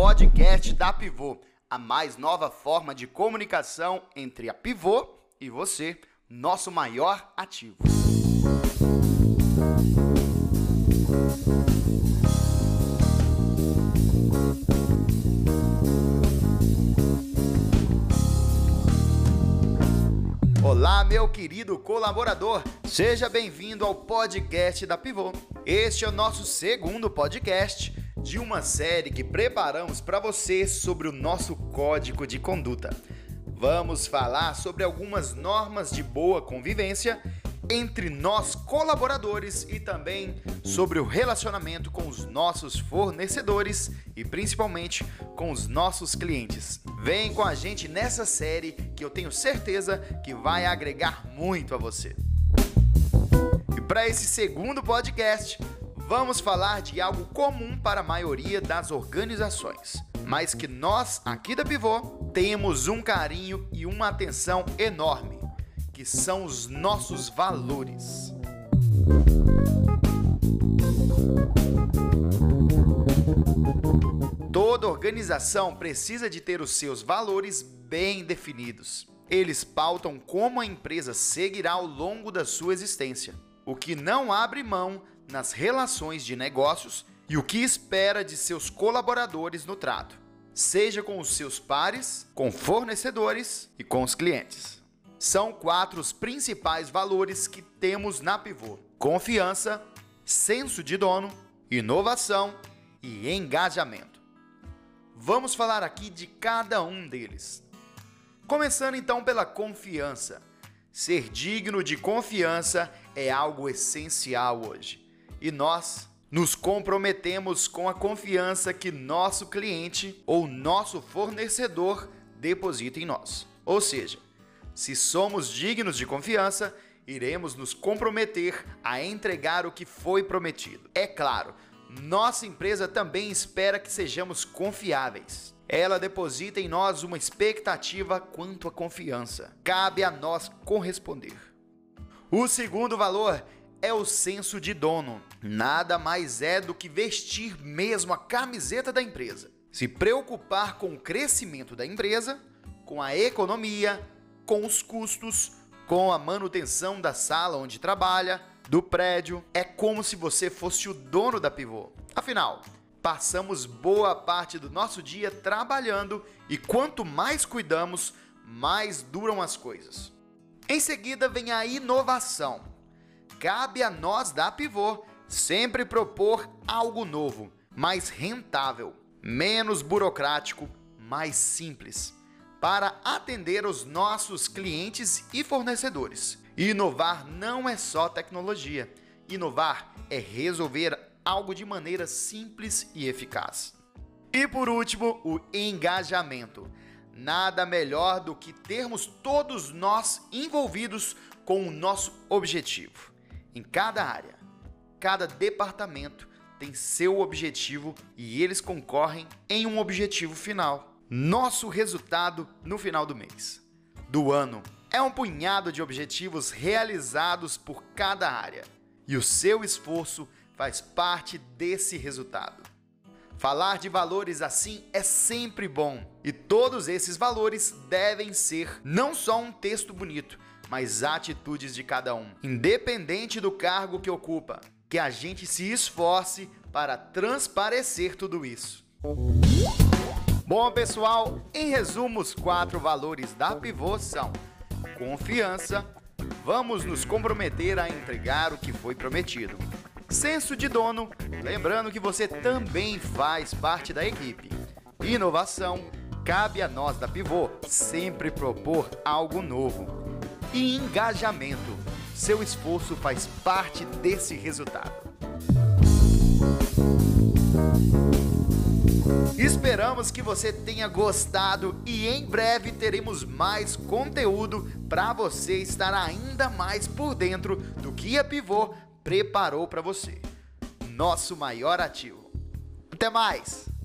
podcast da Pivô, a mais nova forma de comunicação entre a Pivô e você, nosso maior ativo. Olá, meu querido colaborador, seja bem-vindo ao podcast da Pivô. Este é o nosso segundo podcast de uma série que preparamos para você sobre o nosso código de conduta. Vamos falar sobre algumas normas de boa convivência entre nós colaboradores e também sobre o relacionamento com os nossos fornecedores e principalmente com os nossos clientes. Vem com a gente nessa série que eu tenho certeza que vai agregar muito a você. E para esse segundo podcast, vamos falar de algo comum para a maioria das organizações, mas que nós aqui da Pivô temos um carinho e uma atenção enorme, que são os nossos valores. Toda organização precisa de ter os seus valores bem definidos. Eles pautam como a empresa seguirá ao longo da sua existência, o que não abre mão nas relações de negócios e o que espera de seus colaboradores no trato, seja com os seus pares, com fornecedores e com os clientes. São quatro os principais valores que temos na Pivô: confiança, senso de dono, inovação e engajamento. Vamos falar aqui de cada um deles. Começando então pela confiança. Ser digno de confiança é algo essencial hoje e nós nos comprometemos com a confiança que nosso cliente ou nosso fornecedor deposita em nós. Ou seja, se somos dignos de confiança, iremos nos comprometer a entregar o que foi prometido. É claro, nossa empresa também espera que sejamos confiáveis. Ela deposita em nós uma expectativa quanto à confiança. Cabe a nós corresponder. O segundo valor é o senso de dono. Nada mais é do que vestir mesmo a camiseta da empresa. Se preocupar com o crescimento da empresa, com a economia, com os custos, com a manutenção da sala onde trabalha, do prédio. É como se você fosse o dono da pivô. Afinal, passamos boa parte do nosso dia trabalhando e quanto mais cuidamos, mais duram as coisas. Em seguida vem a inovação cabe a nós da Pivô sempre propor algo novo, mais rentável, menos burocrático, mais simples, para atender os nossos clientes e fornecedores. Inovar não é só tecnologia, inovar é resolver algo de maneira simples e eficaz. E por último, o engajamento. Nada melhor do que termos todos nós envolvidos com o nosso objetivo. Em cada área, cada departamento tem seu objetivo e eles concorrem em um objetivo final. Nosso resultado no final do mês, do ano, é um punhado de objetivos realizados por cada área e o seu esforço faz parte desse resultado. Falar de valores assim é sempre bom e todos esses valores devem ser não só um texto bonito, mas atitudes de cada um, independente do cargo que ocupa. Que a gente se esforce para transparecer tudo isso. Bom, pessoal, em resumo, os quatro valores da Pivô são confiança, vamos nos comprometer a entregar o que foi prometido. Senso de dono, lembrando que você também faz parte da equipe. Inovação, cabe a nós da Pivô sempre propor algo novo e engajamento. Seu esforço faz parte desse resultado. Esperamos que você tenha gostado e em breve teremos mais conteúdo para você estar ainda mais por dentro do que a Pivô preparou para você. Nosso maior ativo. Até mais!